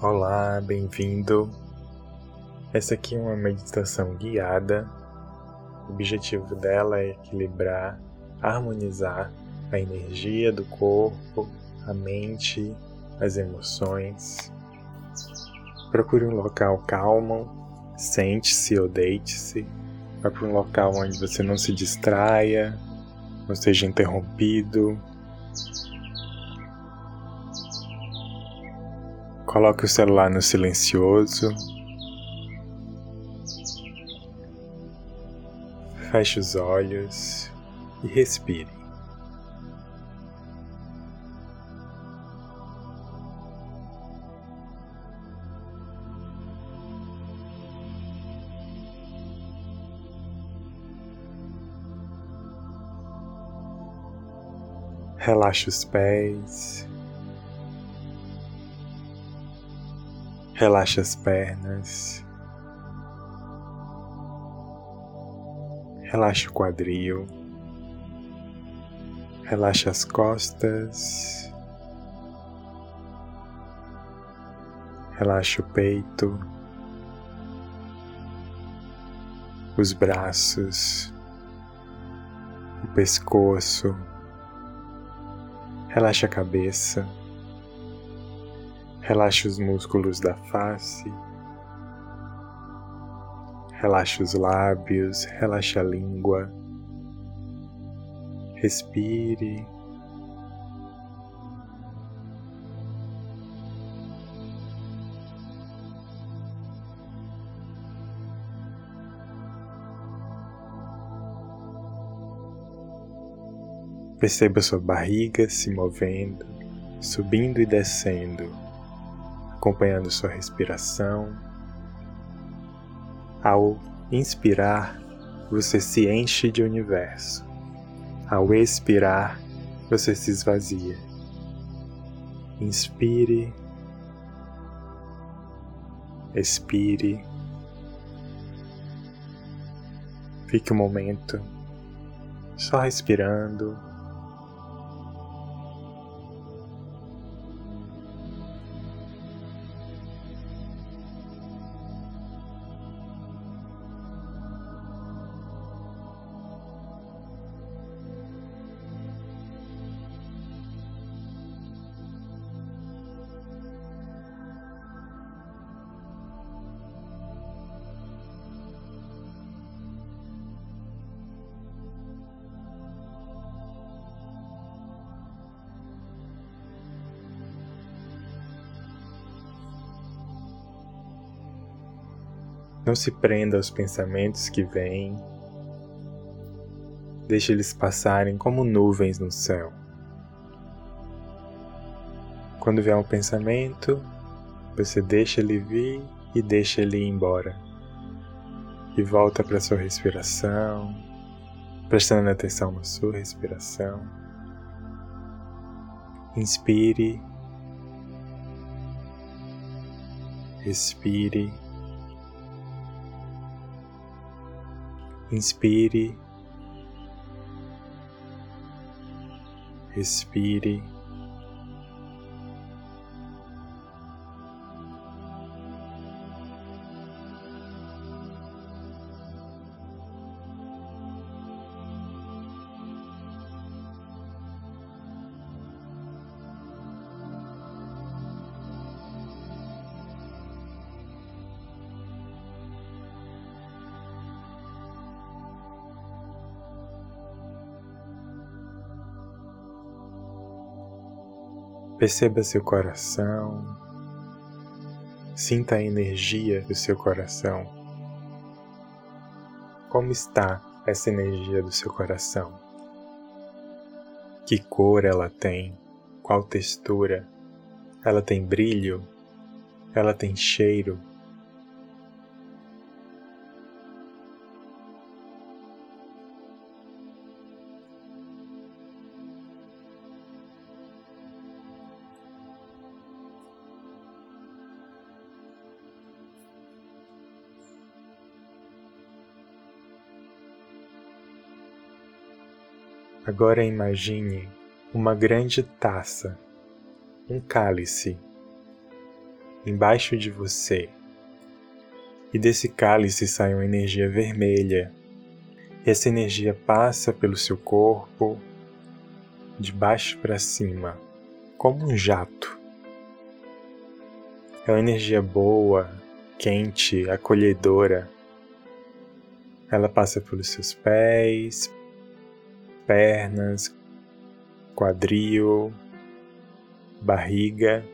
Olá, bem-vindo. Essa aqui é uma meditação guiada. O objetivo dela é equilibrar, harmonizar a energia do corpo, a mente, as emoções. Procure um local calmo, sente-se ou deite-se. Vá para um local onde você não se distraia, não seja interrompido, Coloque o celular no silencioso. Feche os olhos e respire. Relaxe os pés, Relaxe as pernas. Relaxe o quadril. Relaxe as costas. Relaxe o peito. Os braços. O pescoço. Relaxe a cabeça. Relaxe os músculos da face. Relaxe os lábios, relaxe a língua. Respire. Perceba sua barriga se movendo, subindo e descendo acompanhando sua respiração. Ao inspirar, você se enche de universo. Ao expirar, você se esvazia. Inspire, expire. Fique um momento só respirando Não se prenda aos pensamentos que vêm. Deixe eles passarem como nuvens no céu. Quando vier um pensamento, você deixa ele vir e deixa ele ir embora. E volta para sua respiração, prestando atenção na sua respiração. Inspire, expire. Inspire, respire. Perceba seu coração, sinta a energia do seu coração. Como está essa energia do seu coração? Que cor ela tem? Qual textura? Ela tem brilho? Ela tem cheiro? Agora imagine uma grande taça, um cálice. embaixo de você. E desse cálice sai uma energia vermelha. Essa energia passa pelo seu corpo, de baixo para cima, como um jato. É uma energia boa, quente, acolhedora. Ela passa pelos seus pés, pernas, quadril, barriga,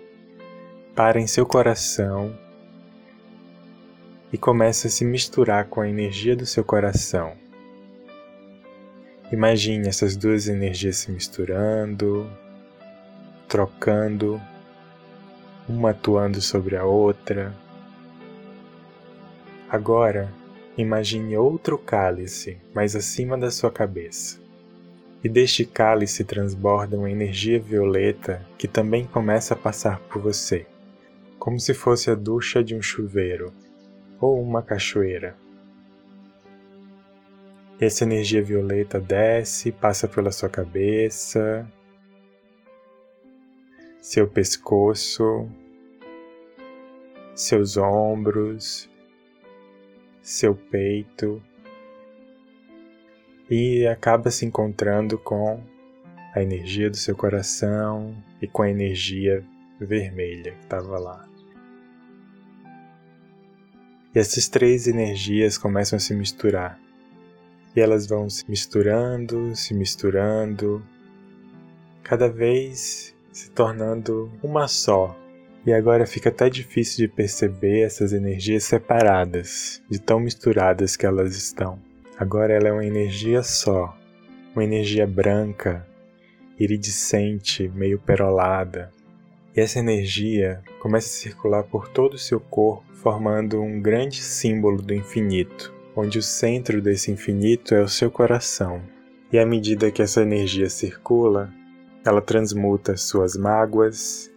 para em seu coração e começa a se misturar com a energia do seu coração. Imagine essas duas energias se misturando, trocando, uma atuando sobre a outra. Agora, imagine outro cálice mais acima da sua cabeça. E deste cálice transborda uma energia violeta que também começa a passar por você, como se fosse a ducha de um chuveiro ou uma cachoeira. Essa energia violeta desce, passa pela sua cabeça, seu pescoço, seus ombros, seu peito e acaba se encontrando com a energia do seu coração e com a energia vermelha que estava lá. E essas três energias começam a se misturar. E elas vão se misturando, se misturando, cada vez se tornando uma só. E agora fica até difícil de perceber essas energias separadas, de tão misturadas que elas estão. Agora ela é uma energia só, uma energia branca, iridescente, meio perolada. E essa energia começa a circular por todo o seu corpo, formando um grande símbolo do infinito, onde o centro desse infinito é o seu coração. E à medida que essa energia circula, ela transmuta suas mágoas,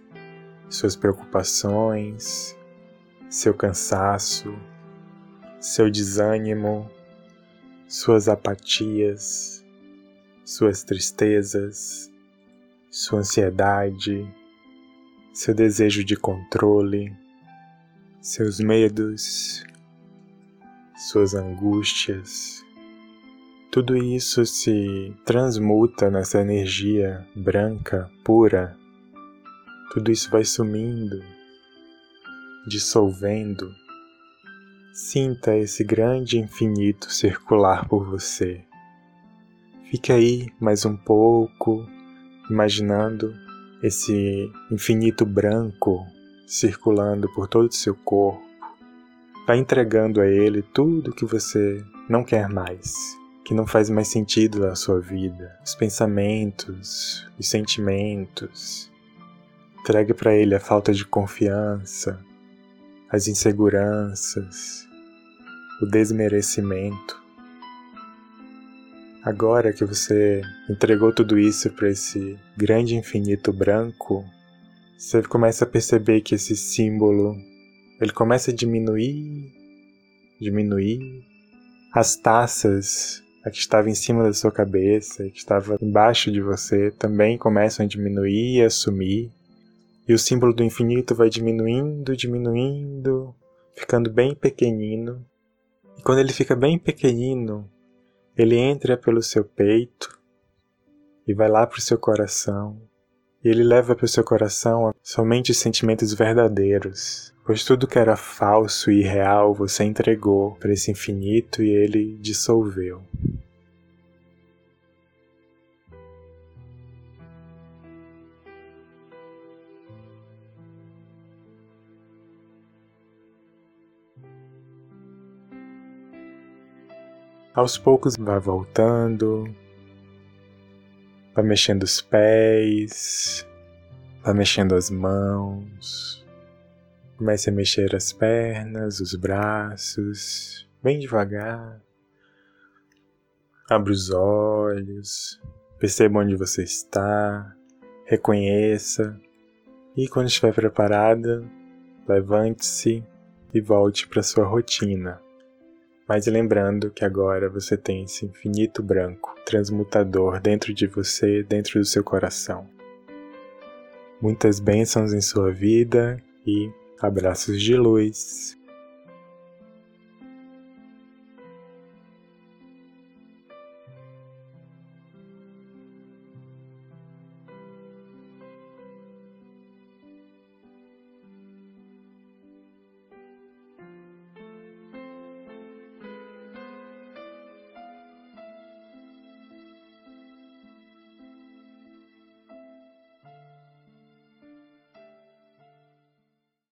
suas preocupações, seu cansaço, seu desânimo, suas apatias, suas tristezas, sua ansiedade, seu desejo de controle, seus medos, suas angústias. Tudo isso se transmuta nessa energia branca, pura. Tudo isso vai sumindo, dissolvendo Sinta esse grande infinito circular por você. Fique aí mais um pouco, imaginando esse infinito branco circulando por todo o seu corpo. Vai entregando a ele tudo que você não quer mais, que não faz mais sentido na sua vida, os pensamentos, os sentimentos. Entregue para ele a falta de confiança, as inseguranças, o desmerecimento. Agora que você entregou tudo isso para esse grande infinito branco, você começa a perceber que esse símbolo ele começa a diminuir, diminuir. As taças, a que estava em cima da sua cabeça e que estava embaixo de você, também começam a diminuir e a sumir. E o símbolo do infinito vai diminuindo, diminuindo, ficando bem pequenino. E quando ele fica bem pequenino, ele entra pelo seu peito e vai lá para o seu coração. E ele leva para o seu coração somente os sentimentos verdadeiros, pois tudo que era falso e irreal você entregou para esse infinito e ele dissolveu. Aos poucos vai voltando, vai mexendo os pés, vai mexendo as mãos, comece a mexer as pernas, os braços, bem devagar. Abra os olhos, perceba onde você está, reconheça e quando estiver preparada, levante-se e volte para sua rotina. Mas lembrando que agora você tem esse infinito branco, transmutador dentro de você, dentro do seu coração. Muitas bênçãos em sua vida e Abraços de luz.